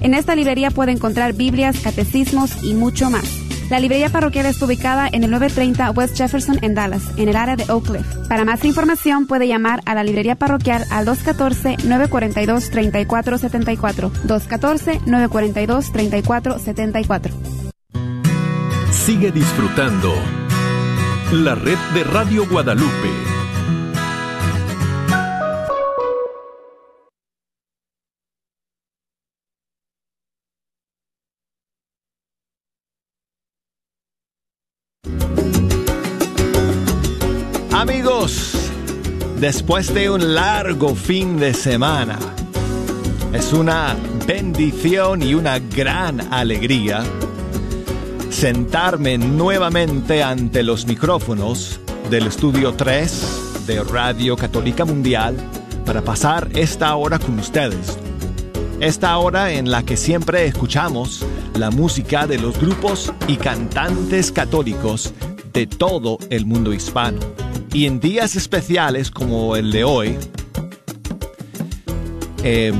En esta librería puede encontrar Biblias, catecismos y mucho más. La librería parroquial está ubicada en el 930 West Jefferson en Dallas, en el área de Oak Cliff. Para más información puede llamar a la librería parroquial al 214-942-3474. 214-942-3474. Sigue disfrutando la red de Radio Guadalupe. Después de un largo fin de semana, es una bendición y una gran alegría sentarme nuevamente ante los micrófonos del estudio 3 de Radio Católica Mundial para pasar esta hora con ustedes. Esta hora en la que siempre escuchamos la música de los grupos y cantantes católicos de todo el mundo hispano. Y en días especiales como el de hoy, eh,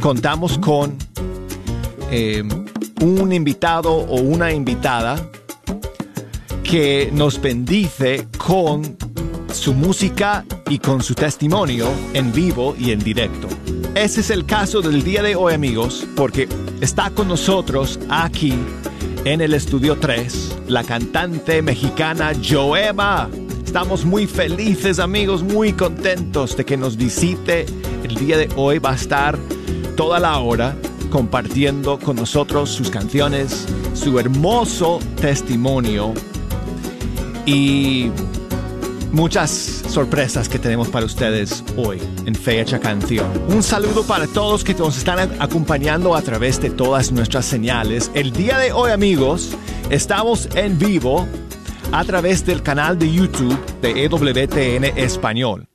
contamos con eh, un invitado o una invitada que nos bendice con su música y con su testimonio en vivo y en directo. Ese es el caso del día de hoy amigos, porque está con nosotros aquí en el estudio 3 la cantante mexicana Joema. Estamos muy felices amigos, muy contentos de que nos visite. El día de hoy va a estar toda la hora compartiendo con nosotros sus canciones, su hermoso testimonio y muchas sorpresas que tenemos para ustedes hoy en Fecha Canción. Un saludo para todos que nos están acompañando a través de todas nuestras señales. El día de hoy amigos, estamos en vivo a través del canal de YouTube de EWTN Español.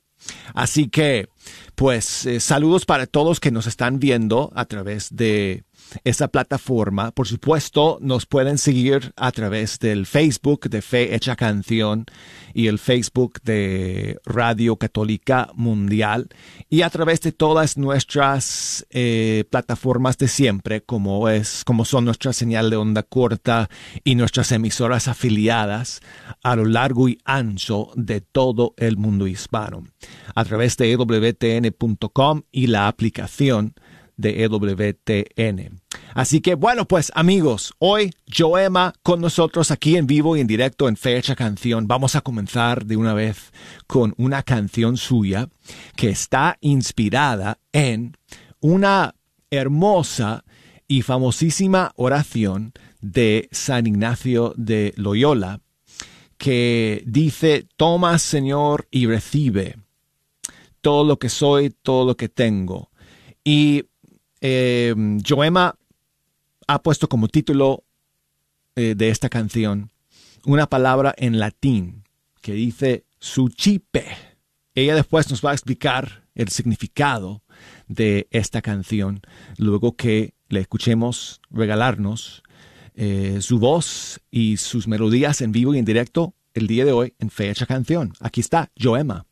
Así que pues eh, saludos para todos que nos están viendo a través de esa plataforma. Por supuesto, nos pueden seguir a través del Facebook de Fe Hecha Canción y el Facebook de Radio Católica Mundial y a través de todas nuestras eh, plataformas de siempre, como es, como son nuestra señal de onda corta y nuestras emisoras afiliadas a lo largo y ancho de todo el mundo hispano, a través de EWTN.com y la aplicación de EWTN. Así que bueno, pues amigos, hoy Joema con nosotros aquí en vivo y en directo en Fecha Canción. Vamos a comenzar de una vez con una canción suya que está inspirada en una hermosa y famosísima oración de San Ignacio de Loyola que dice, toma Señor y recibe todo lo que soy, todo lo que tengo. Y eh, Joema ha puesto como título eh, de esta canción una palabra en latín que dice suchipe. Ella después nos va a explicar el significado de esta canción, luego que le escuchemos regalarnos eh, su voz y sus melodías en vivo y en directo el día de hoy en Fecha Canción. Aquí está Joema.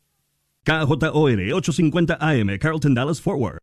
KJOR 850 AM, Carlton Dallas Forward.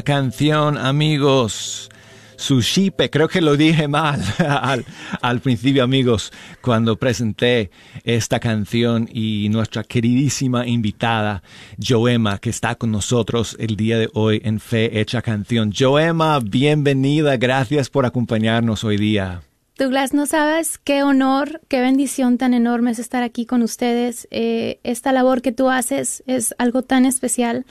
Canción, amigos. Sushipe, creo que lo dije mal al, al, principio, amigos, cuando presenté esta canción y nuestra queridísima invitada, Joema, que está con nosotros el día de hoy en Fe Hecha Canción. Joema, bienvenida, gracias por acompañarnos hoy día. Douglas, no sabes qué honor, qué bendición tan enorme es estar aquí con ustedes. Eh, esta labor que tú haces es algo tan especial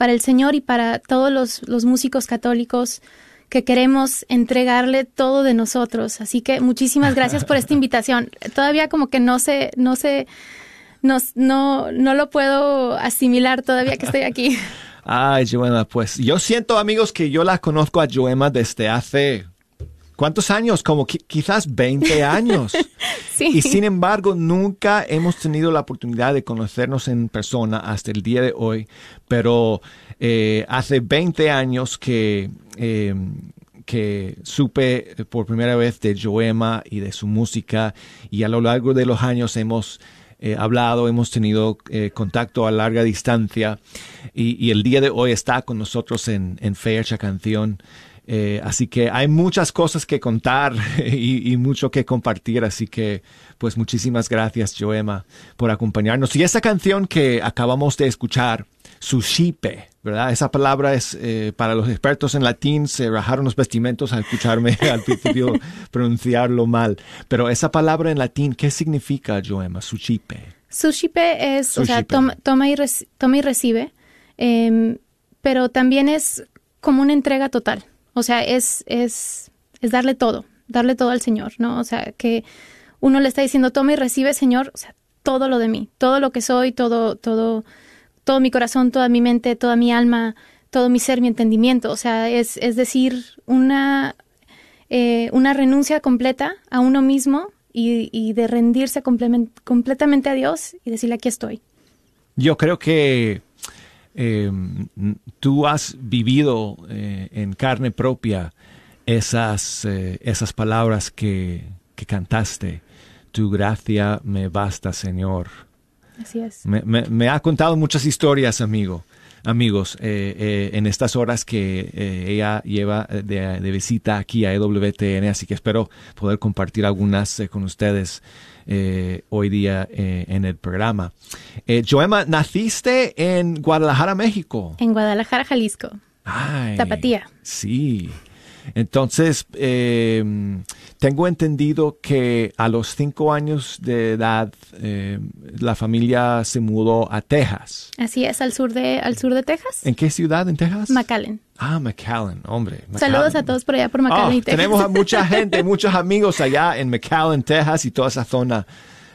para el Señor y para todos los, los músicos católicos que queremos entregarle todo de nosotros. Así que muchísimas gracias por esta invitación. Todavía como que no sé, no sé, no, no, no lo puedo asimilar todavía que estoy aquí. Ay, Joema, pues yo siento, amigos, que yo la conozco a Joema desde hace ¿Cuántos años? Como quizás 20 años. sí. Y sin embargo, nunca hemos tenido la oportunidad de conocernos en persona hasta el día de hoy. Pero eh, hace 20 años que, eh, que supe por primera vez de Joema y de su música y a lo largo de los años hemos eh, hablado, hemos tenido eh, contacto a larga distancia y, y, el día de hoy está con nosotros en, en Fecha Canción. Eh, así que hay muchas cosas que contar y, y, mucho que compartir. Así que, pues muchísimas gracias, Joema, por acompañarnos. Y esa canción que acabamos de escuchar, Sushipe, ¿verdad? Esa palabra es eh, para los expertos en latín, se rajaron los vestimentos al escucharme al principio pronunciarlo mal. Pero esa palabra en latín, ¿qué significa, Joema? Sushipe. Sushipe es, Sushipe. o sea, toma, toma, y, toma y recibe, eh, pero también es como una entrega total. O sea, es, es, es darle todo, darle todo al Señor, ¿no? O sea, que uno le está diciendo, toma y recibe, Señor, o sea, todo lo de mí, todo lo que soy, todo, todo, todo mi corazón, toda mi mente, toda mi alma, todo mi ser, mi entendimiento. O sea, es, es decir, una, eh, una renuncia completa a uno mismo y, y de rendirse completamente a Dios y decirle, aquí estoy. Yo creo que eh, tú has vivido eh, en carne propia esas, eh, esas palabras que, que, cantaste. Tu gracia me basta, Señor. Así es. Me, me, me ha contado muchas historias, amigo, amigos, eh, en estas horas que ella lleva de, de, visita aquí a EWTN, así que espero poder compartir algunas con ustedes. Eh, hoy día eh, en el programa. Eh, Joema, naciste en Guadalajara, México. En Guadalajara, Jalisco. Ay, Tapatía. Sí. Entonces, eh, tengo entendido que a los cinco años de edad eh, la familia se mudó a Texas. Así es, al sur de, al sur de Texas. ¿En qué ciudad en Texas? McAllen. Ah, McAllen, hombre. McAllen. Saludos a todos por allá por McAllen oh, y Texas. Tenemos a mucha gente, muchos amigos allá en McAllen, Texas y toda esa zona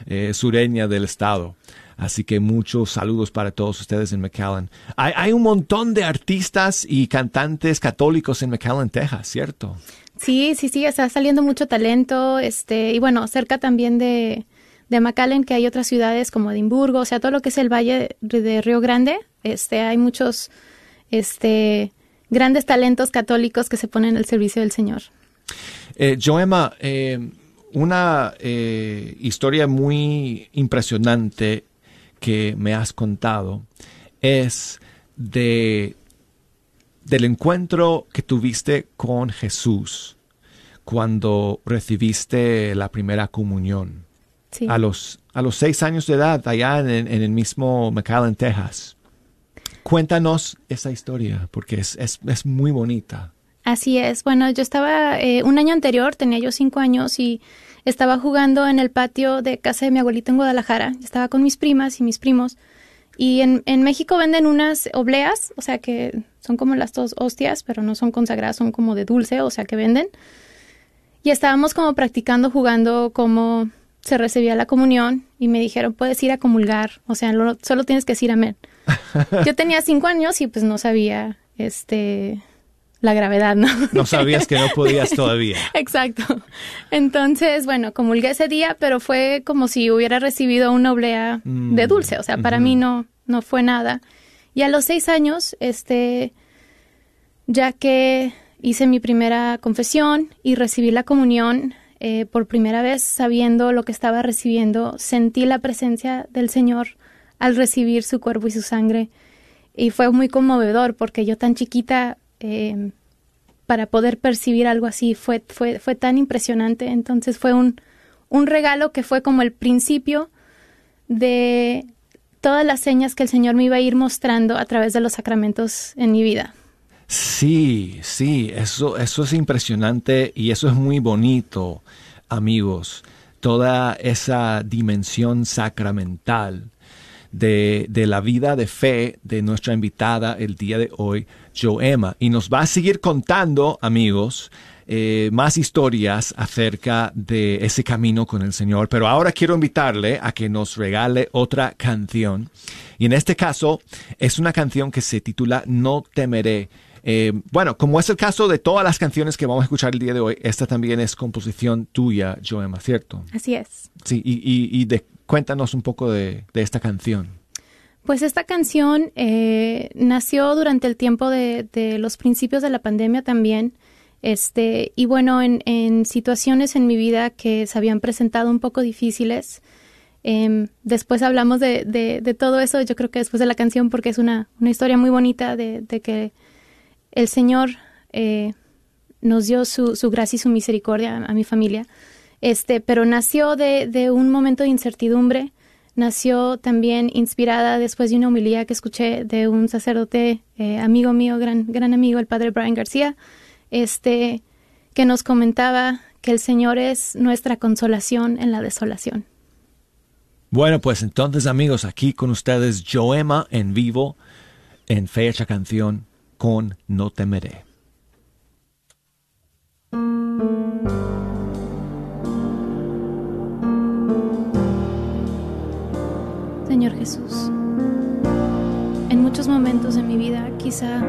eh, sureña del estado. Así que muchos saludos para todos ustedes en McAllen. Hay, hay, un montón de artistas y cantantes católicos en McAllen, Texas, ¿cierto? Sí, sí, sí, está saliendo mucho talento. Este, y bueno, cerca también de, de McAllen, que hay otras ciudades como Edimburgo, o sea, todo lo que es el Valle de Río Grande, este, hay muchos este, grandes talentos católicos que se ponen al servicio del Señor. Eh, Joema, eh, una eh, historia muy impresionante que me has contado es de del encuentro que tuviste con Jesús cuando recibiste la primera comunión sí. a los a los seis años de edad allá en, en el mismo McAllen, Texas. Cuéntanos esa historia porque es, es, es muy bonita. Así es. Bueno, yo estaba eh, un año anterior, tenía yo cinco años y estaba jugando en el patio de casa de mi abuelita en Guadalajara. Estaba con mis primas y mis primos. Y en, en, México venden unas obleas, o sea que son como las dos hostias, pero no son consagradas, son como de dulce, o sea que venden. Y estábamos como practicando, jugando cómo se recibía la comunión y me dijeron, puedes ir a comulgar, o sea, lo, solo tienes que decir amén. Yo tenía cinco años y pues no sabía, este, la gravedad, ¿no? No sabías que no podías todavía. Exacto. Entonces, bueno, comulgué ese día, pero fue como si hubiera recibido una oblea mm. de dulce, o sea, para mm -hmm. mí no, no fue nada. Y a los seis años, este, ya que hice mi primera confesión y recibí la comunión eh, por primera vez, sabiendo lo que estaba recibiendo, sentí la presencia del Señor al recibir su cuerpo y su sangre. Y fue muy conmovedor porque yo tan chiquita, eh, para poder percibir algo así, fue, fue, fue tan impresionante. Entonces fue un, un regalo que fue como el principio de todas las señas que el Señor me iba a ir mostrando a través de los sacramentos en mi vida. Sí, sí, eso, eso es impresionante y eso es muy bonito, amigos. Toda esa dimensión sacramental de, de, la vida de fe de nuestra invitada el día de hoy, Joema. Y nos va a seguir contando, amigos, eh, más historias acerca de ese camino con el Señor. Pero ahora quiero invitarle a que nos regale otra canción. Y en este caso es una canción que se titula No temeré. Eh, bueno, como es el caso de todas las canciones que vamos a escuchar el día de hoy, esta también es composición tuya, Joema, ¿cierto? Así es. Sí, y, de, cuéntanos un poco de, esta canción. Pues esta canción eh, nació durante el tiempo de, los principios de la pandemia también. Este, y bueno, en, situaciones en mi vida que se habían presentado un poco difíciles, em, después hablamos de, todo eso, yo creo que después de la canción, porque es una, historia muy bonita de, que el Señor eh, nos dio su, gracia y su misericordia a, mi familia. Este, pero nació de, un momento de incertidumbre, nació también inspirada después de una homilía que escuché de un sacerdote eh, amigo mío, gran, gran amigo, el padre Brian García, este, que nos comentaba que el Señor es nuestra consolación en la desolación. Bueno, pues entonces amigos, aquí con ustedes Joema en vivo, en fecha canción con No temeré. Señor Jesús, en muchos momentos de mi vida quizá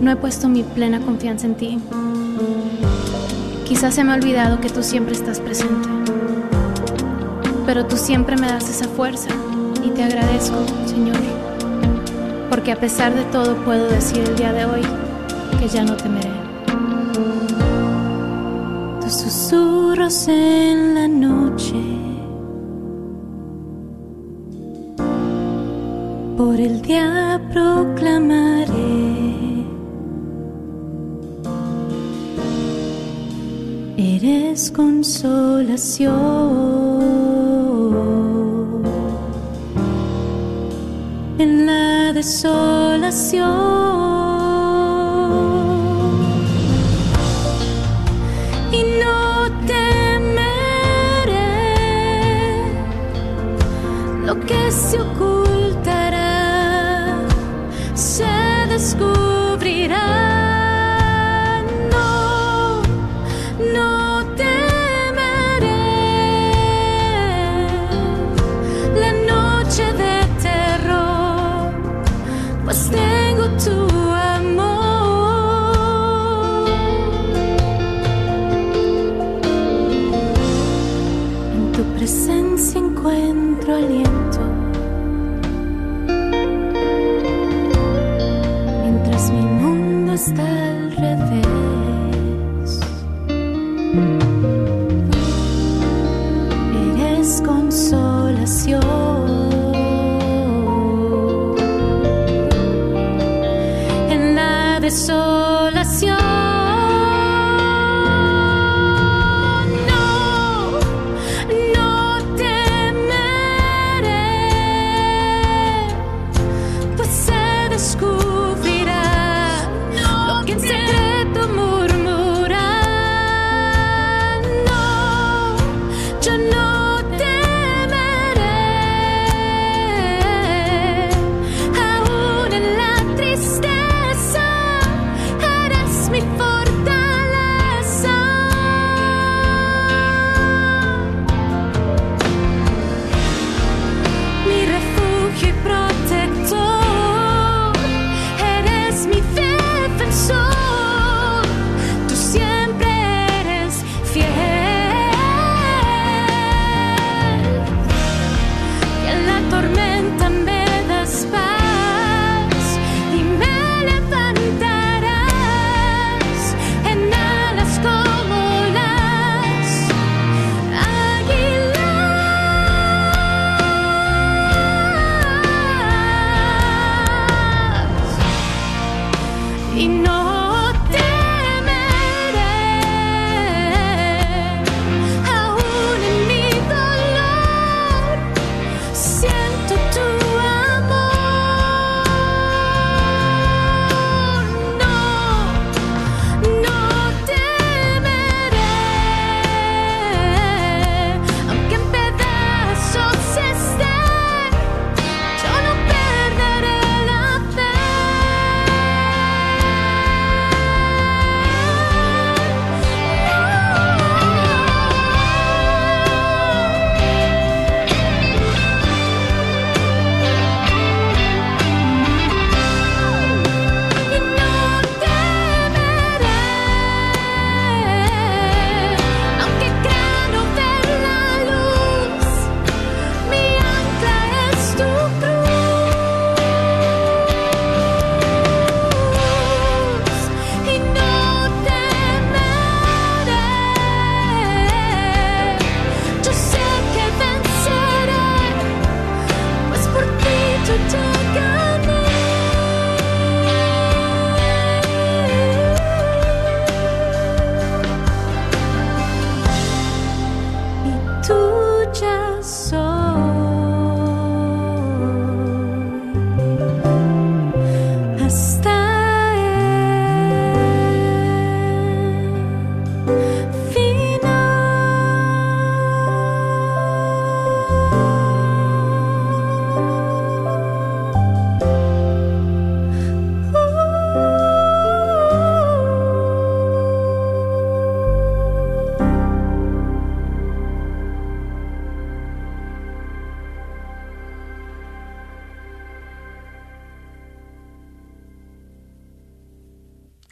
no he puesto mi plena confianza en ti. Quizás se me ha olvidado que tú siempre estás presente, pero tú siempre me das esa fuerza y te agradezco, Señor, porque a pesar de todo puedo decir el día de hoy que ya no temeré. Tus susurros en la noche, por el día proclamaré eres consolación. En la desolación lo que se ocultará,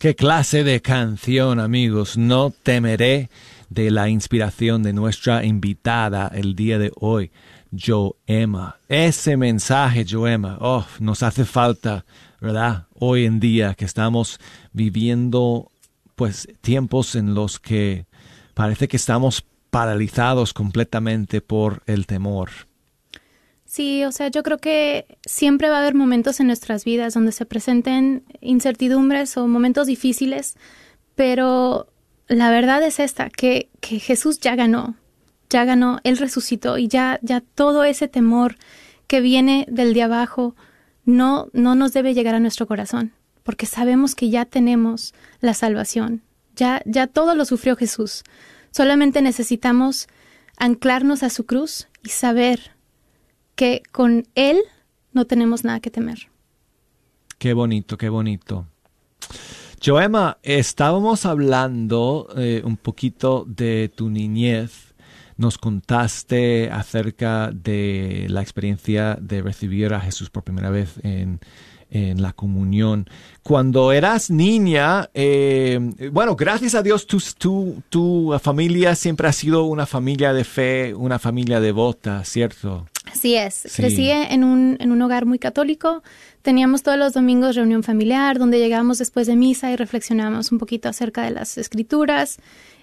Qué clase de canción, amigos. No temeré de la inspiración de nuestra invitada el día de hoy, Joema. Ese mensaje, Joema, oh, nos hace falta, ¿verdad? Hoy en día que estamos viviendo, pues, tiempos en los que parece que estamos paralizados completamente por el temor. Sí, o sea, yo creo que siempre va a haber momentos en nuestras vidas donde se presenten incertidumbres o momentos difíciles, pero la verdad es esta, que, que Jesús ya ganó, ya ganó, Él resucitó y ya, ya todo ese temor que viene del de abajo no, no nos debe llegar a nuestro corazón, porque sabemos que ya tenemos la salvación, ya, ya todo lo sufrió Jesús. Solamente necesitamos anclarnos a su cruz y saber que con Él no tenemos nada que temer. Qué bonito, qué bonito. Joema, estábamos hablando eh, un poquito de tu niñez. Nos contaste acerca de la experiencia de recibir a Jesús por primera vez en, en la comunión. Cuando eras niña, eh, bueno, gracias a Dios, tu, tu, tu, familia siempre ha sido una familia de fe, una familia devota, ¿cierto? Así es. Crecí en un, en un hogar muy católico. Teníamos todos los domingos reunión familiar, donde llegábamos después de misa y reflexionábamos un poquito acerca de las escrituras,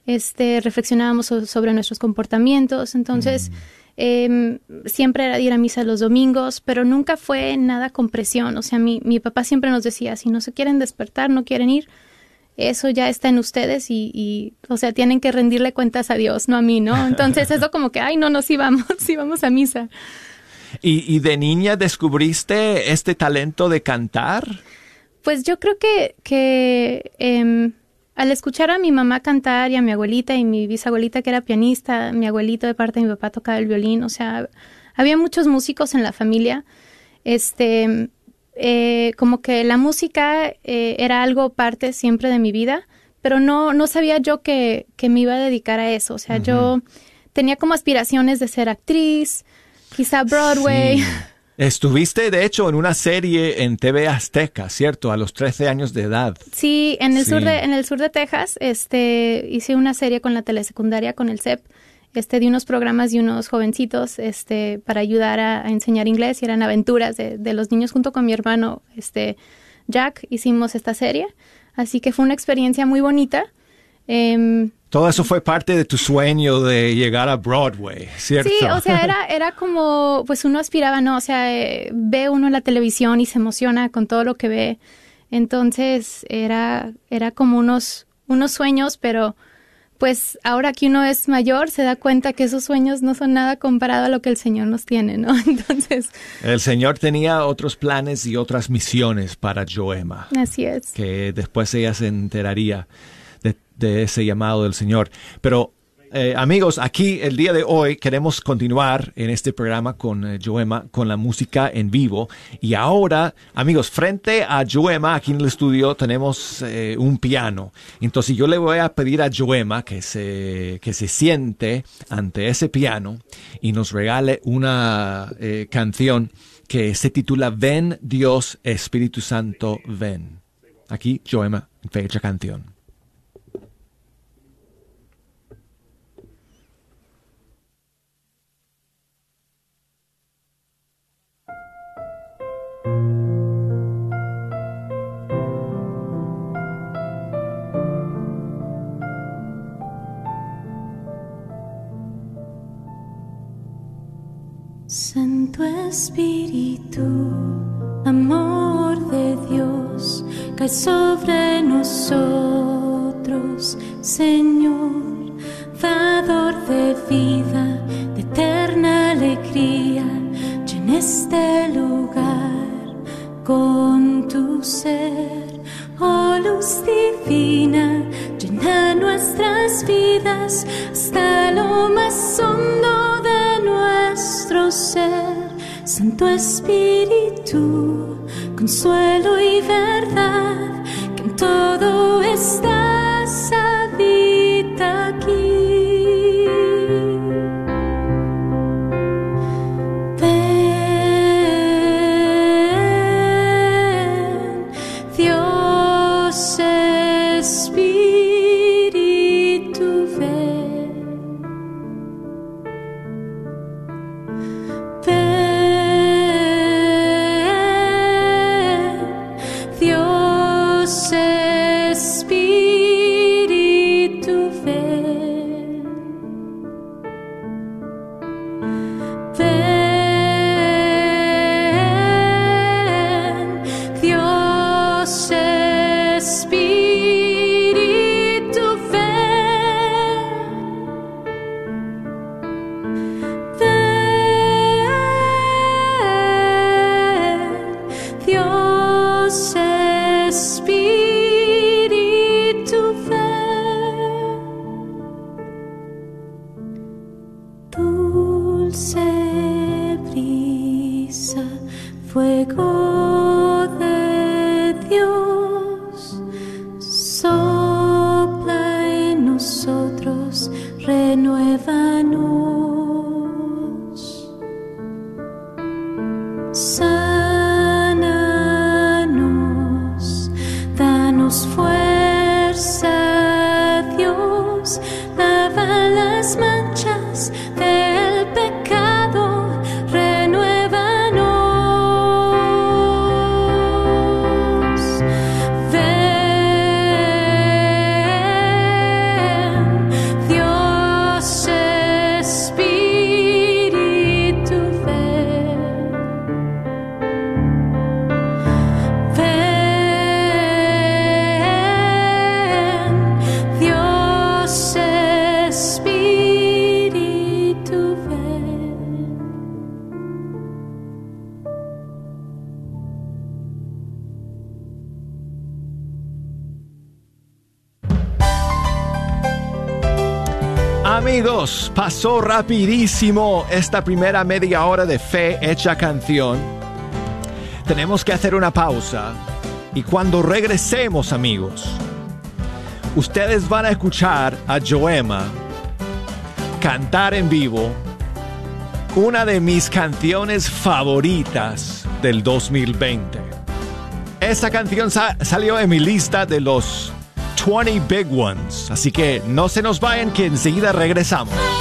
este, reflexionábamos sobre nuestros comportamientos. Entonces, mm. Em, siempre era ir a misa los domingos, pero nunca fue nada con presión. O sea, mi, mi papá siempre nos decía, si no se quieren despertar, no quieren ir, eso ya está en ustedes y, o sea, tienen que rendirle cuentas a Dios, no a mí, ¿no? Entonces eso como que, ay, no, no, sí vamos, sí vamos a misa. ¿Y, de niña descubriste este talento de cantar? Pues yo creo que, que em, al escuchar a mi mamá cantar y a mi abuelita y mi bisabuelita que era pianista, mi abuelito de parte de mi papá tocaba el violín, o sea, había muchos músicos en la familia, este, eh, como que la música eh, era algo parte siempre de mi vida, pero no, no sabía yo que, que me iba a dedicar a eso, o sea, yo tenía como aspiraciones de ser actriz, quizá Broadway. Estuviste, de hecho, en una serie en TV Azteca, ¿cierto? A los 13 años de edad. Sí, en el, Sur, de, en el sur de Texas este, hice una serie con la telesecundaria, con el CEP, este, de unos programas de unos jovencitos este, para ayudar a, enseñar inglés y eran aventuras de, de, los niños junto con mi hermano este, Jack. Hicimos esta serie, así que fue una experiencia muy bonita. Em, todo eso fue parte de tu sueño de llegar a Broadway, ¿cierto? Sí, o sea, era, era como, pues uno aspiraba, ¿no? O sea, eh, ve uno en la televisión y se emociona con todo lo que ve. Entonces era, era como unos, unos sueños, pero pues ahora que uno es mayor se da cuenta que esos sueños no son nada comparado a lo que el Señor nos tiene, ¿no? Entonces... El Señor tenía otros planes y otras misiones para Joema. Así es. Que después ella se enteraría de, de ese llamado del Señor. Pero eh, amigos, aquí el día de hoy queremos continuar en este programa con eh, Joema, con la música en vivo. Y ahora, amigos, frente a Joema, aquí en el estudio, tenemos eh, un piano. Entonces yo le voy a pedir a Joema que se, que se siente ante ese piano y nos regale una canción que se titula Ven Dios Espíritu Santo, ven. Aquí Joema, fecha canción. Santo Espíritu, amor de Dios, cae sobre nosotros, Señor, dador de vida, de eterna alegría, llena este lugar con tu ser, oh luz divina, llena nuestras vidas hasta lo más hondo nuestro ser, Santo Espíritu, consuelo y verdad, que en todo estás habita aquí. Pasó rapidísimo esta primera media hora de fe hecha canción. Tenemos que hacer una pausa y cuando regresemos amigos, ustedes van a escuchar a Joema cantar en vivo una de mis canciones favoritas del 2020. Esta canción salió en mi lista de los 20 Big Ones. Así que no se nos vayan que enseguida regresamos.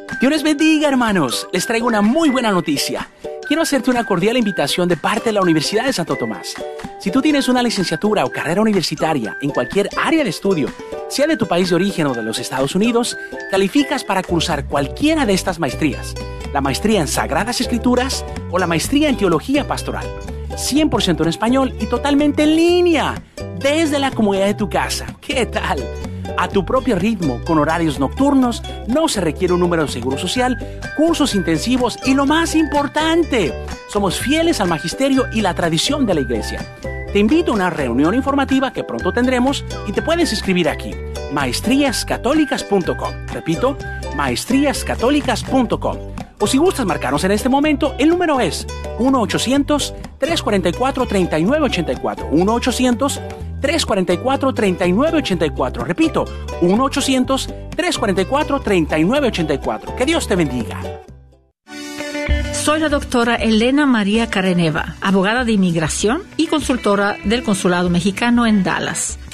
Dios les bendiga, hermanos. Les traigo una muy buena noticia. Quiero hacerte una cordial invitación de parte de la Universidad de Santo Tomás. Si tú tienes una licenciatura o carrera universitaria en cualquier área de estudio, sea de tu país de origen o de los Estados Unidos, calificas para cursar cualquiera de estas maestrías. La maestría en Sagradas Escrituras o la maestría en Teología Pastoral. 100% en español y totalmente en línea, desde la comodidad de tu casa. ¿Qué tal? A tu propio ritmo, con horarios nocturnos, no se requiere un número de seguro social, cursos intensivos y lo más importante, somos fieles al magisterio y la tradición de la iglesia. Te invito a una reunión informativa que pronto tendremos y te puedes inscribir aquí, maestríascatólicas.com. Repito, maestríascatólicas.com. O si gustas marcarnos en este momento, el número es 1-800-344-3984. 1-800 344-3984. Repito, 1-800-344-3984. Que Dios te bendiga. Soy la doctora Elena María Careneva, abogada de inmigración y consultora del Consulado Mexicano en Dallas.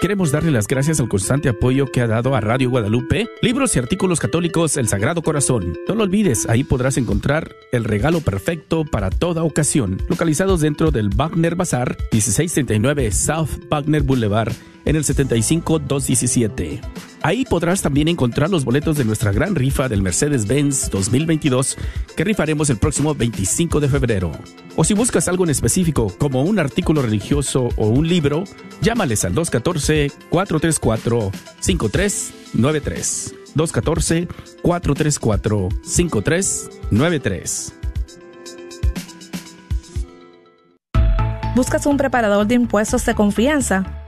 Queremos darle las gracias al constante apoyo que ha dado a Radio Guadalupe, libros y artículos católicos El Sagrado Corazón. No lo olvides, ahí podrás encontrar el regalo perfecto para toda ocasión, localizados dentro del Wagner Bazar, 1639 South Wagner Boulevard, en el 75217. Ahí podrás también encontrar los boletos de nuestra gran rifa del Mercedes-Benz 2022 que rifaremos el próximo 25 de febrero. O si buscas algo en específico como un artículo religioso o un libro, llámales al 214-434-5393. 214-434-5393. ¿Buscas un preparador de impuestos de confianza?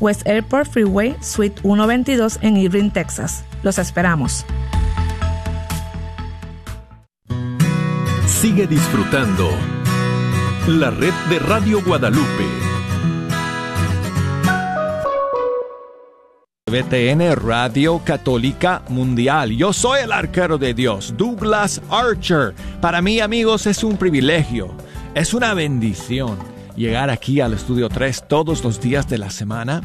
West Airport Freeway, Suite 122 en Irving, Texas. Los esperamos. Sigue disfrutando la red de Radio Guadalupe. BTN Radio Católica Mundial. Yo soy el arquero de Dios, Douglas Archer. Para mí, amigos, es un privilegio, es una bendición llegar aquí al Estudio 3 todos los días de la semana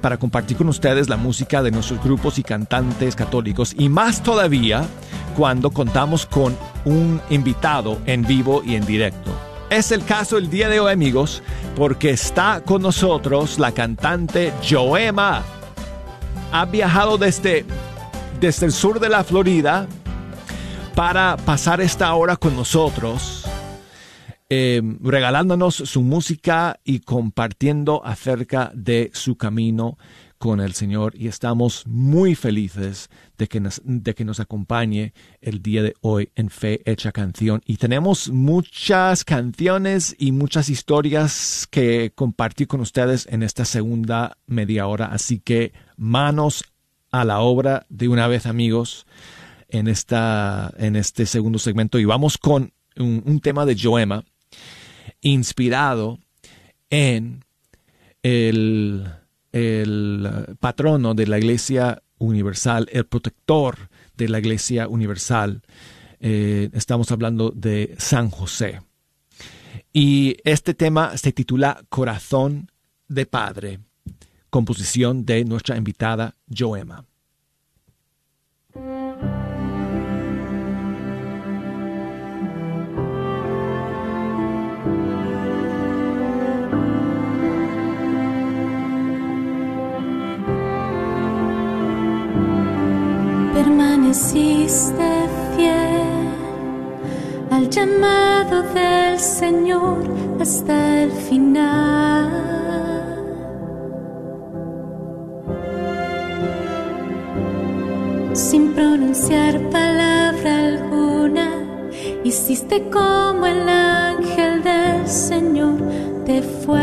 para compartir con ustedes la música de nuestros grupos y cantantes católicos y más todavía cuando contamos con un invitado en vivo y en directo. Es el caso el día de hoy amigos porque está con nosotros la cantante Joema. Ha viajado desde, desde el sur de la Florida para pasar esta hora con nosotros eh, regalándonos su música y compartiendo acerca de su camino con el Señor y estamos muy felices de que, nos, de que nos acompañe el día de hoy en Fe Hecha Canción. Y tenemos muchas canciones y muchas historias que compartir con ustedes en esta segunda media hora. Así que manos a la obra de una vez amigos en, esta, en este segundo segmento y vamos con un, un tema de Joema inspirado en el, patrono de la Iglesia Universal, el protector de la Iglesia Universal. Eh, estamos hablando de San José. Y este tema se titula Corazón de Padre. composición de nuestra invitada Joema. Permaneciste fiel al llamado del Señor hasta el final. Sin pronunciar palabra alguna, hiciste como el ángel del Señor te fue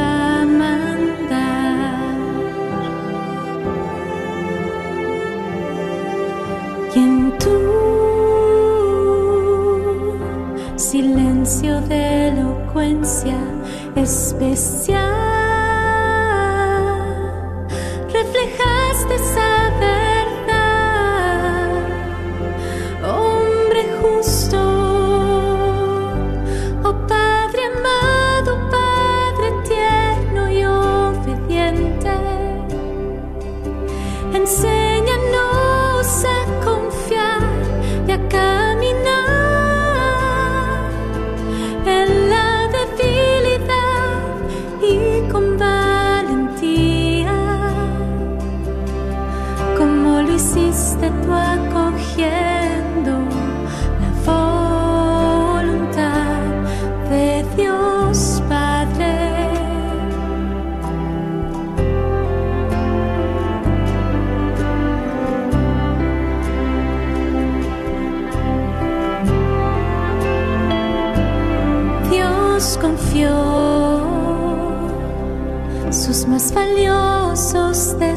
a de elocuencia especial.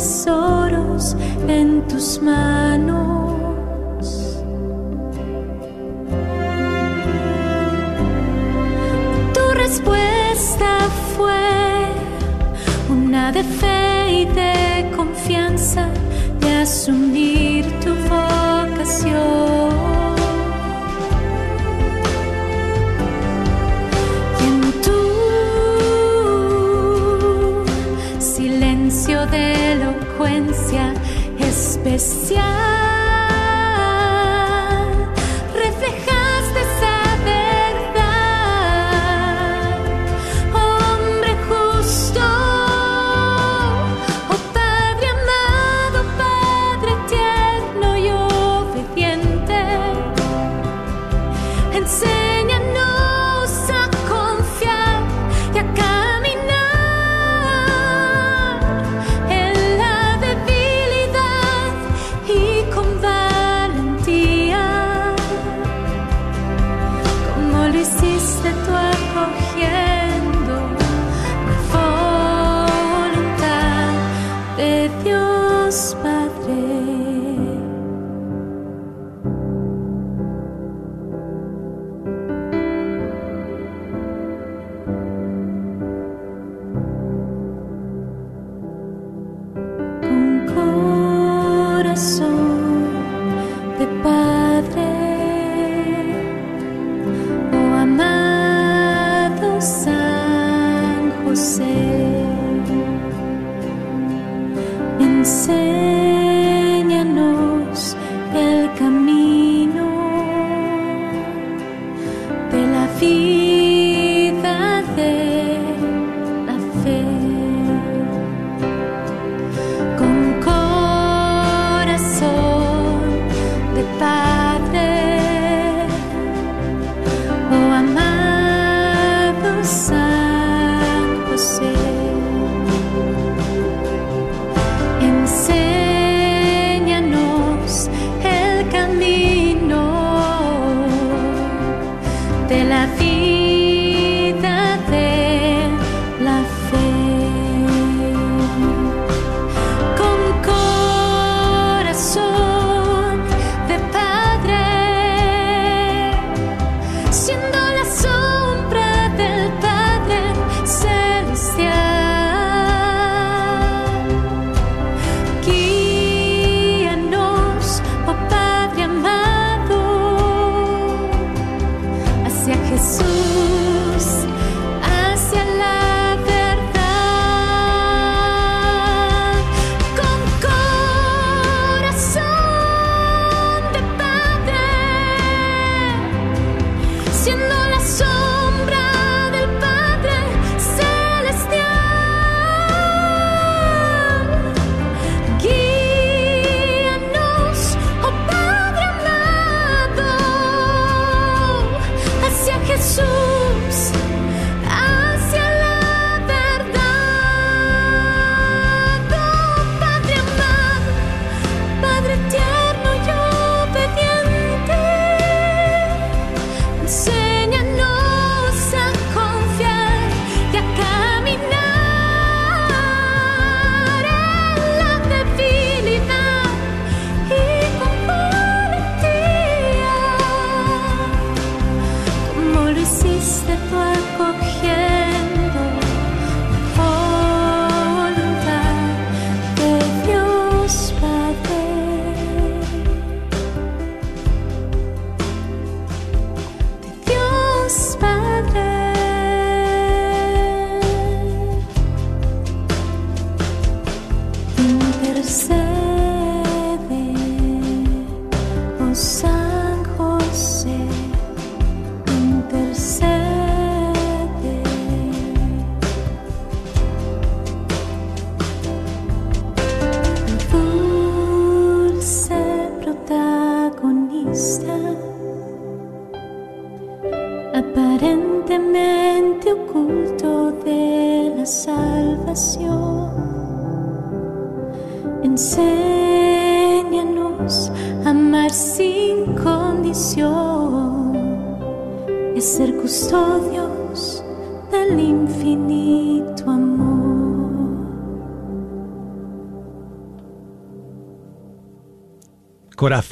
Tesoros en tus manos. Tu respuesta fue una de fe y de confianza de asumir So. Jesús.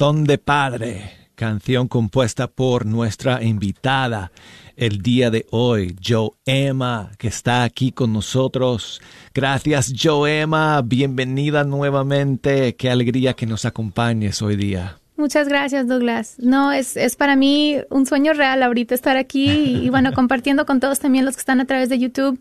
Corazón de Padre, canción compuesta por nuestra invitada el día de hoy, Joema, que está aquí con nosotros. Gracias, Joema. Bienvenida nuevamente. Qué alegría que nos acompañes hoy día. Muchas gracias, Douglas. No, es, es para mí un sueño real ahorita estar aquí y, bueno, compartiendo con todos también los que están a través de YouTube.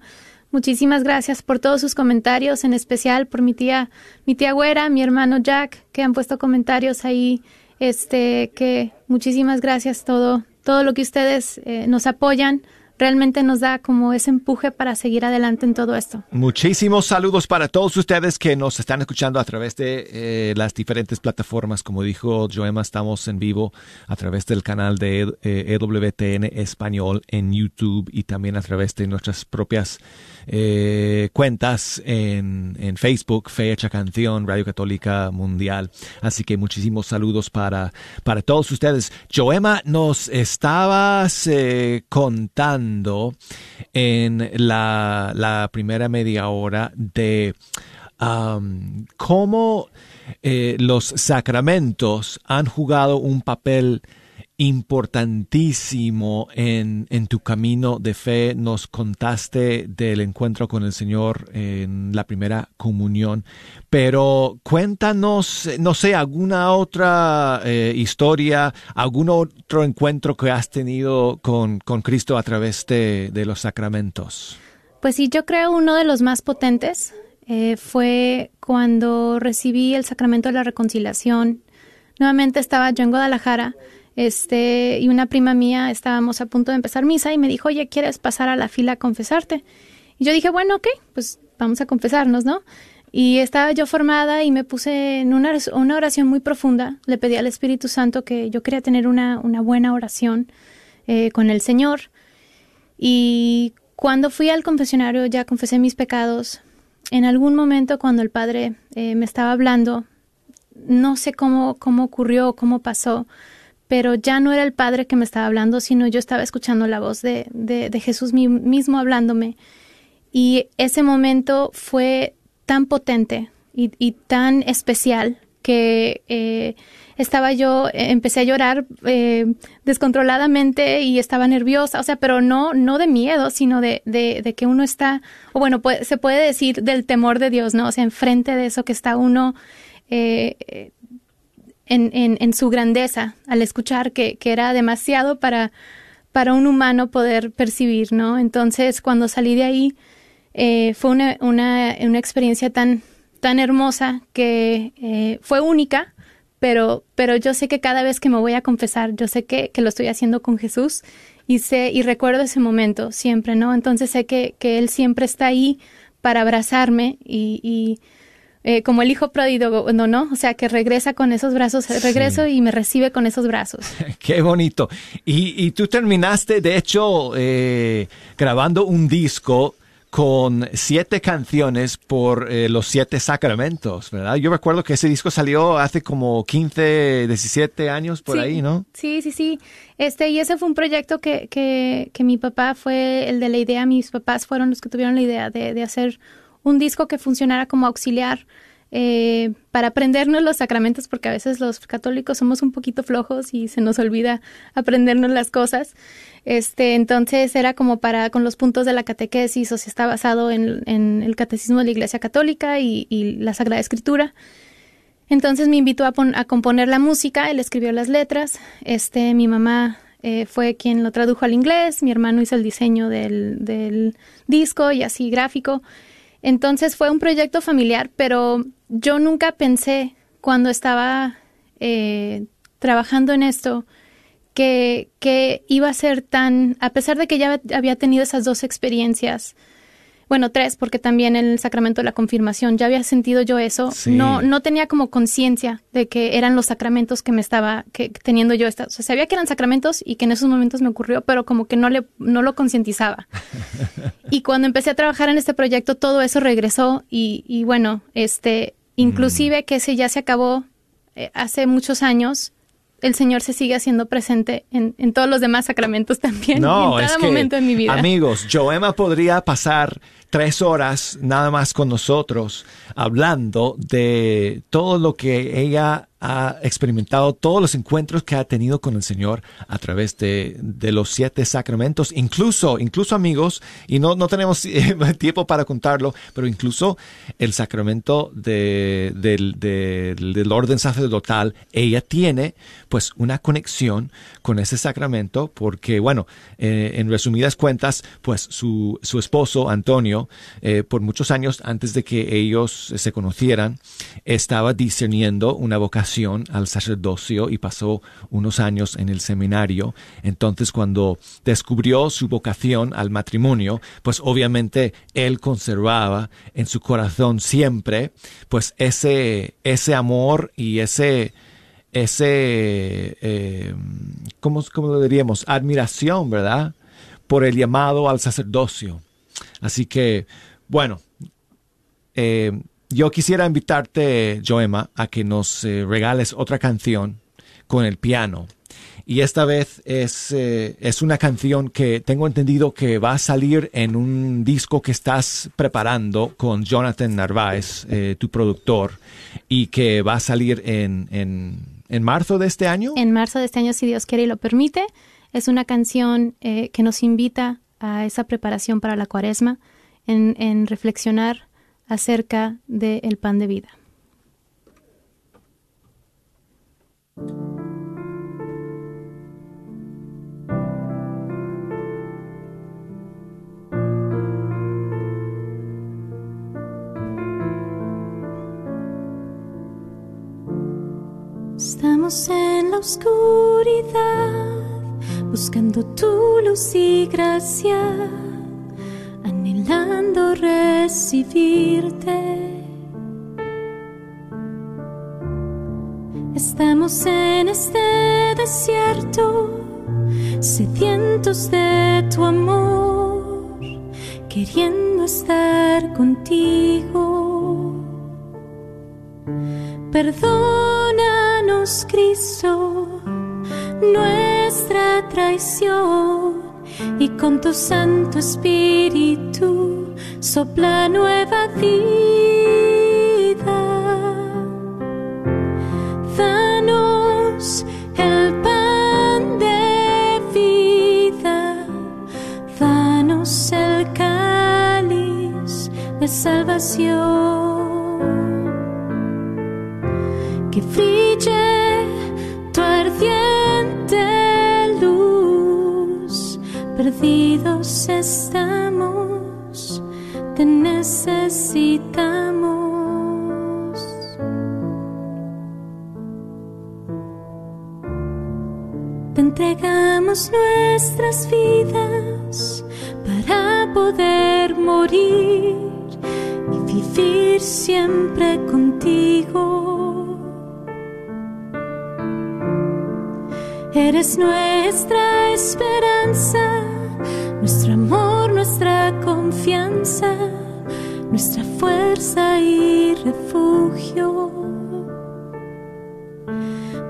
Muchísimas gracias por todos sus comentarios, en especial por mi tía, mi tía Güera, mi hermano Jack, que han puesto comentarios ahí. Este, que muchísimas gracias todo, todo lo que ustedes eh, nos apoyan realmente nos da como ese empuje para seguir adelante en todo esto. Muchísimos saludos para todos ustedes que nos están escuchando a través de eh, las diferentes plataformas. Como dijo Joema, estamos en vivo a través del canal de EWTN eh, Español en YouTube y también a través de nuestras propias eh, cuentas en, en, Facebook, Fecha Canción, Radio Católica Mundial. Así que muchísimos saludos para, para todos ustedes. Joema, nos estabas contando en la, primera media hora de cómo eh, los sacramentos han jugado un papel importantísimo en, en, tu camino de fe. Nos contaste del encuentro con el Señor en la primera comunión, pero cuéntanos, no sé, alguna otra eh, historia, algún otro encuentro que has tenido con, con Cristo a través de, de, los sacramentos. Pues sí, yo creo uno de los más potentes eh, fue cuando recibí el sacramento de la reconciliación. Nuevamente estaba yo en Guadalajara este, y una prima mía estábamos a punto de empezar misa y me dijo, oye, ¿quieres pasar a la fila a confesarte? Y yo dije, bueno, ok, pues vamos a confesarnos, ¿no? Y estaba yo formada y me puse en una, una oración muy profunda. Le pedí al Espíritu Santo que yo quería tener una, una buena oración eh, con el Señor. Y cuando fui al confesionario ya confesé mis pecados. En algún momento cuando el Padre eh, me estaba hablando, no sé cómo, cómo ocurrió, cómo pasó, pero ya no era el Padre que me estaba hablando, sino yo estaba escuchando la voz de, de, Jesús mismo hablándome. Y ese momento fue tan potente y, tan especial que eh, estaba yo, empecé a llorar eh, descontroladamente y estaba nerviosa, o sea, pero no, no de miedo, sino de, de, que uno está, o bueno, se puede decir del temor de Dios, ¿no? O sea, enfrente de eso que está uno eh, en, en, su grandeza al escuchar que, era demasiado para, para un humano poder percibir, ¿no? Entonces, cuando salí de ahí, eh, fue una, una, una, experiencia tan, tan hermosa que eh, fue única, pero, pero yo sé que cada vez que me voy a confesar, yo sé que, que lo estoy haciendo con Jesús y sé y recuerdo ese momento siempre, ¿no? Entonces sé que, que Él siempre está ahí para abrazarme y, eh, como el hijo pródigo, no, ¿no? O sea, que regresa con esos brazos, regreso y me recibe con esos brazos. Qué bonito. Y, y tú terminaste, de hecho, eh, grabando un disco con siete canciones por eh, los siete sacramentos, ¿verdad? Yo recuerdo que ese disco salió hace como 15, 17 años por ahí, ¿no? Sí, sí, sí. Este, y ese fue un proyecto que, que, que, mi papá fue el de la idea, mis papás fueron los que tuvieron la idea de, de hacer un disco que funcionara como auxiliar eh, para aprendernos los sacramentos, porque a veces los católicos somos un poquito flojos y se nos olvida aprendernos las cosas. Este, entonces era como para con los puntos de la catequesis, o sea, está basado en, el catecismo de la Iglesia Católica y, y la Sagrada Escritura. Entonces me invitó a, a, componer la música, él escribió las letras, este, mi mamá eh, fue quien lo tradujo al inglés, mi hermano hizo el diseño del disco y así gráfico. Entonces fue un proyecto familiar, pero yo nunca pensé cuando estaba eh, trabajando en esto que, que, iba a ser tan, a pesar de que ya había tenido esas dos experiencias, bueno, tres, porque también el sacramento de la confirmación ya había sentido yo eso, no, no tenía como conciencia de que eran los sacramentos que me estaba que, teniendo yo. Esta, o sea, sabía que eran sacramentos y que en esos momentos me ocurrió, pero como que no, le, no lo concientizaba. y cuando empecé a trabajar en este proyecto, todo eso regresó y, y bueno, este, inclusive que ese ya se acabó eh, hace muchos años, el Señor se sigue haciendo presente en, en todos los demás sacramentos también. No, en cada momento de mi vida. Amigos, Joema podría pasar tres horas nada más con nosotros hablando de todo lo que ella ha experimentado, todos los encuentros que ha tenido con el Señor a través de, de los siete sacramentos, incluso, incluso amigos, y no, no tenemos tiempo para contarlo, pero incluso el sacramento de, del, del orden sacerdotal, ella tiene pues una conexión con ese sacramento porque, bueno, eh, en resumidas cuentas, pues su, su esposo, Antonio, eh, por muchos años antes de que ellos se conocieran, estaba discerniendo una vocación al sacerdocio y pasó unos años en el seminario. Entonces, cuando descubrió su vocación al matrimonio, pues obviamente él conservaba en su corazón siempre, pues ese, ese amor y ese, ese, eh, ¿cómo, ¿cómo, lo diríamos? Admiración, ¿verdad? Por el llamado al sacerdocio. Así que, bueno, eh, yo quisiera invitarte, Joema, a que nos eh, regales otra canción con el piano. Y esta vez es, eh, es una canción que tengo entendido que va a salir en un disco que estás preparando con Jonathan Narváez, eh, tu productor, y que va a salir en, en, en, marzo de este año. En marzo de este año, si Dios quiere y lo permite. Es una canción eh, que nos invita a esa preparación para la cuaresma, en, en reflexionar acerca del pan de vida. Estamos en la oscuridad, buscando tu luz y gracia anhelando recibirte. Estamos en este desierto, sedientos de tu amor, queriendo estar contigo. Perdónanos, Cristo, nuestra traición y con tu Santo Espíritu sopla nueva vida. Danos el pan de vida, danos el cáliz de salvación. Que brille tu ardiente perdidos estamos, te necesitamos. Te entregamos nuestras vidas para poder morir y vivir siempre contigo. Eres nuestra esperanza, confianza, nuestra fuerza y refugio.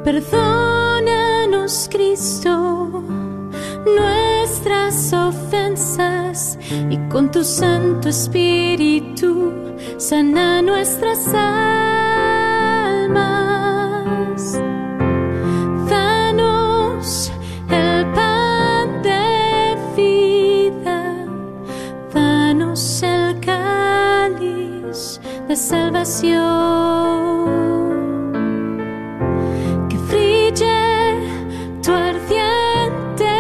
Perdónanos, Cristo, nuestras ofensas y con tu Santo Espíritu sana nuestras almas. Salvación. Que brille tu ardiente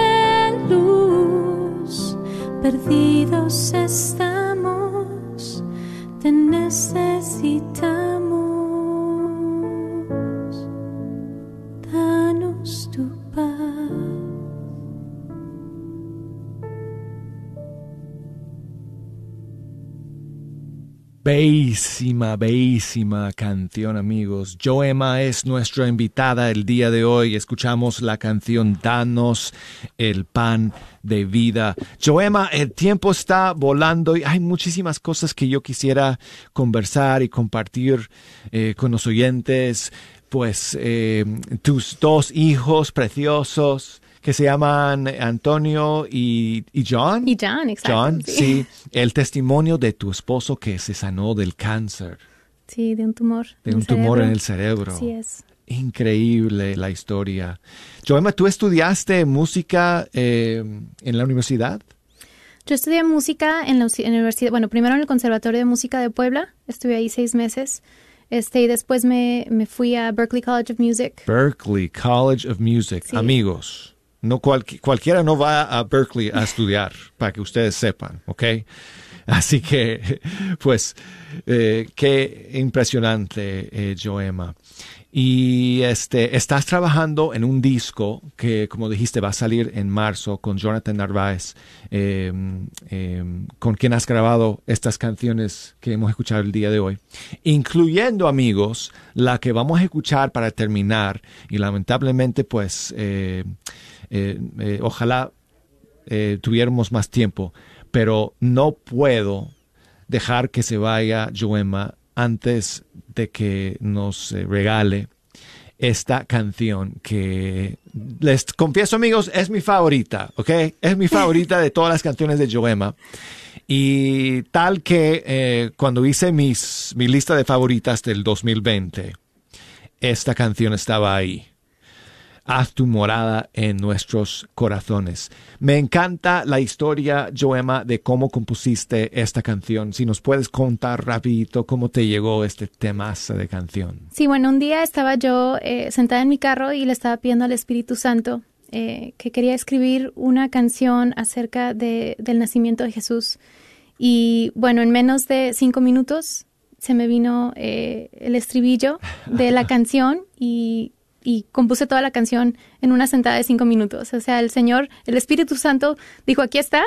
luz, perdidos estamos, Bellísima, bellísima canción, amigos. Joema es nuestra invitada el día de hoy. Escuchamos la canción Danos el pan de vida. Joema, el tiempo está volando y hay muchísimas cosas que yo quisiera conversar y compartir eh, con los oyentes. Pues eh, tus dos hijos preciosos que se llaman Antonio y, y John. Y John, exacto. John, sí. El testimonio de tu esposo que se sanó del cáncer, Sí, de un tumor. de un tumor en el cerebro. Así es. Increíble la historia. Joema, ¿tú estudiaste música eh, en la universidad? Yo estudié música en la, usi- en la universidad, bueno, primero en el Conservatorio de Música de Puebla, estuve ahí seis meses, este, y después me, me fui a Berklee College of Music. Berkeley College of Music. Sí. Amigos, no cualqui- cualquiera no va a Berkeley a estudiar, para que ustedes sepan, ¿ok? Así que, pues, eh, qué impresionante, eh, Joema. Y este, estás trabajando en un disco que, como dijiste, va a salir en marzo con Jonathan Narváez, eh, eh, con quien has grabado estas canciones que hemos escuchado el día de hoy, incluyendo, amigos, la que vamos a escuchar para terminar. Y lamentablemente, pues, eh, eh, ojalá eh, tuviéramos más tiempo, pero no puedo dejar que se vaya Joema antes de que nos regale esta canción que les confieso amigos es mi favorita, ¿ok? Es mi favorita de todas las canciones de Joema. Y tal que cuando hice mis, mi lista de favoritas del 2020, esta canción estaba ahí. Haz tu morada en nuestros corazones. Me encanta la historia, Joema, de cómo compusiste esta canción. Si nos puedes contar rapidito cómo te llegó este temazo de canción. Sí, bueno, un día estaba yo eh, sentada en mi carro y le estaba pidiendo al Espíritu Santo eh, que quería escribir una canción acerca de, del nacimiento de Jesús. Y bueno, en menos de cinco minutos se me vino eh, el estribillo de la canción y, y compuse toda la canción en una sentada de cinco minutos. O sea, el Señor, el Espíritu Santo dijo, aquí está.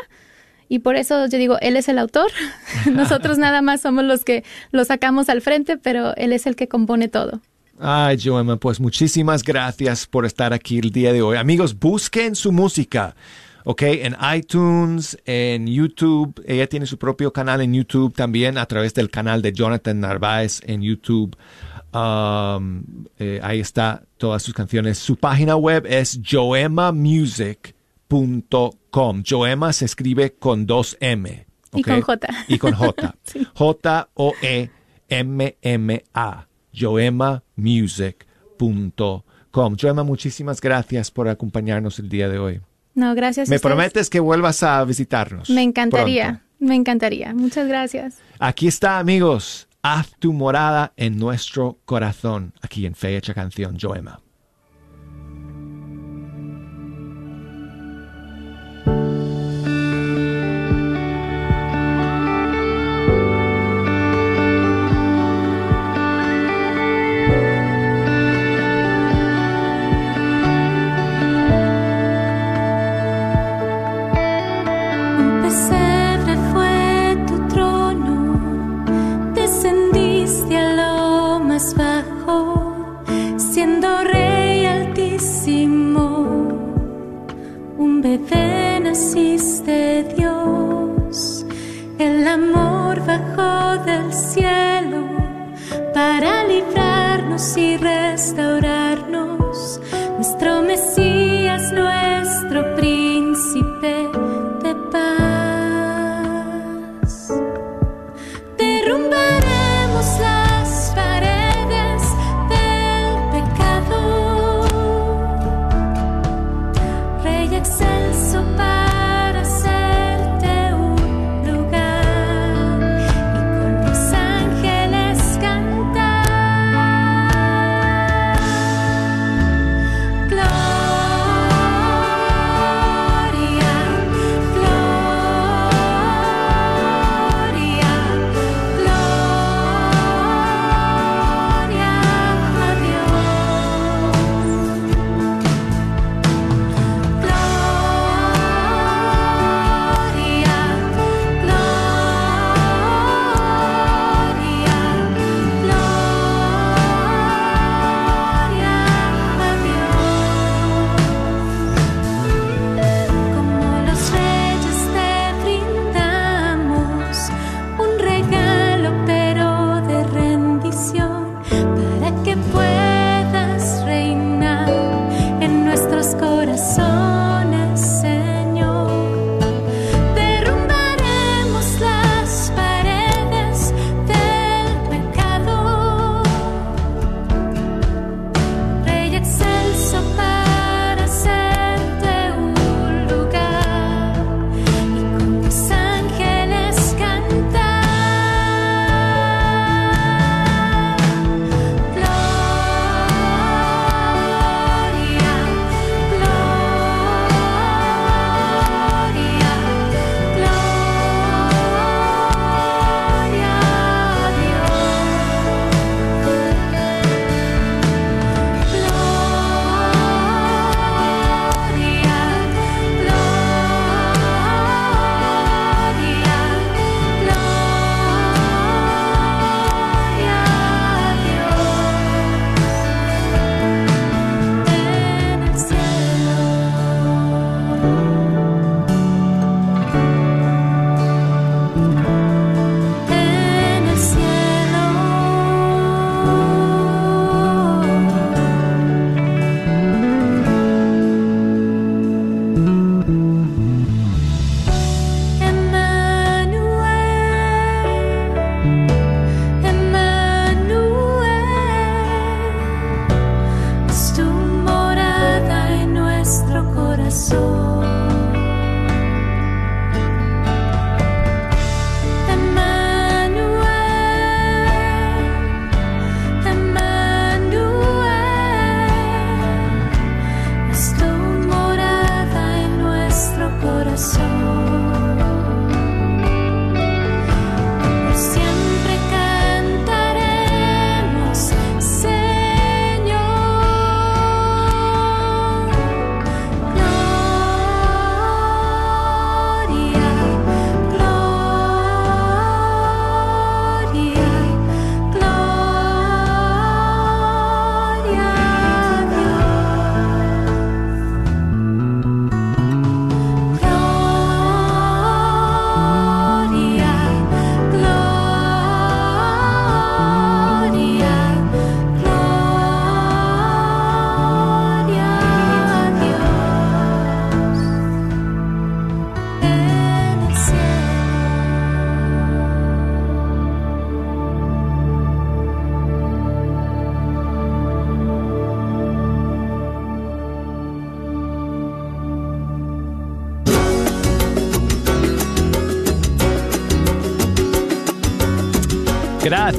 Y por eso yo digo, Él es el autor. Nosotros nada más somos los que lo sacamos al frente, pero Él es el que compone todo. Ay, Joema, pues muchísimas gracias por estar aquí el día de hoy. Amigos, busquen su música, ¿ok? En iTunes, en YouTube. Ella tiene su propio canal en YouTube también a través del canal de Jonathan Narváez en YouTube. Um, eh, ahí está todas sus canciones. Su página web es joemamusic.com. Joema se escribe con dos M. Y ¿ok? con J. Y con J. Sí. J-O-E-M-M-A. joemamusic.com. Joema, muchísimas gracias por acompañarnos el día de hoy. No, gracias. a ¿Me prometes que vuelvas a visitarnos? Me encantaría, pronto? me encantaría. Muchas gracias. Aquí está, amigos. Haz tu morada en nuestro corazón. Aquí en Fecha Canción, Joema. bebé naciste Dios, el amor bajó del cielo para librarnos y restaurar.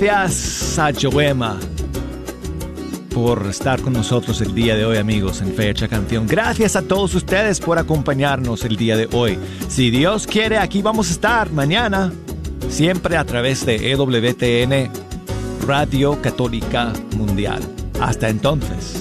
Gracias a Joema por estar con nosotros el día de hoy, amigos, en Fecha Canción. Gracias a todos ustedes por acompañarnos el día de hoy. Si Dios quiere, aquí vamos a estar mañana, siempre a través de EWTN, Radio Católica Mundial. Hasta entonces.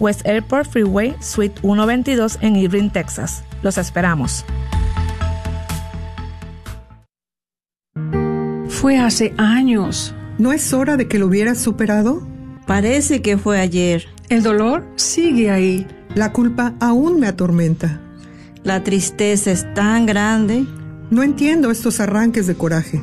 West Airport Freeway, Suite 122 en Irving, Texas. Los esperamos. Fue hace años. ¿No es hora de que lo hubieras superado? Parece que fue ayer. El dolor sigue ahí. La culpa aún me atormenta. La tristeza es tan grande. No entiendo estos arranques de coraje.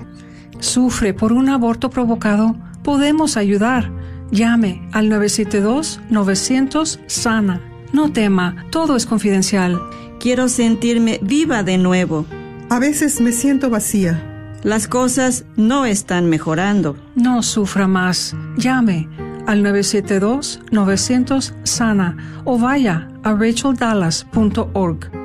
Sufre por un aborto provocado. Podemos ayudar. Llame al 972-900-SANA. No tema, todo es confidencial. Quiero sentirme viva de nuevo. A veces me siento vacía. Las cosas no están mejorando. No sufra más. Llame al 972-900-SANA o vaya a racheldallas.org.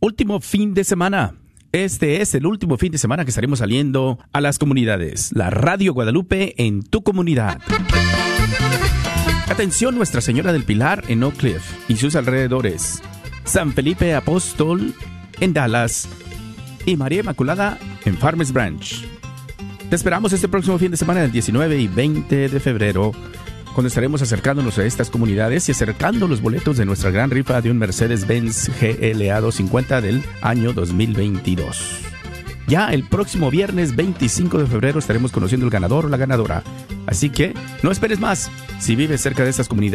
Último fin de semana. Este es el último fin de semana que estaremos saliendo a las comunidades. La Radio Guadalupe en tu comunidad. Atención Nuestra Señora del Pilar en Oak Cliff y sus alrededores. San Felipe Apóstol en Dallas y María Inmaculada en Farmers Branch. Te esperamos este próximo fin de semana del 19 y 20 de febrero cuando estaremos acercándonos a estas comunidades y acercando los boletos de nuestra gran rifa de un Mercedes-Benz GLA 250 del año 2022. Ya el próximo viernes 25 de febrero estaremos conociendo el ganador o la ganadora. Así que no esperes más. Si vives cerca de estas comunidades,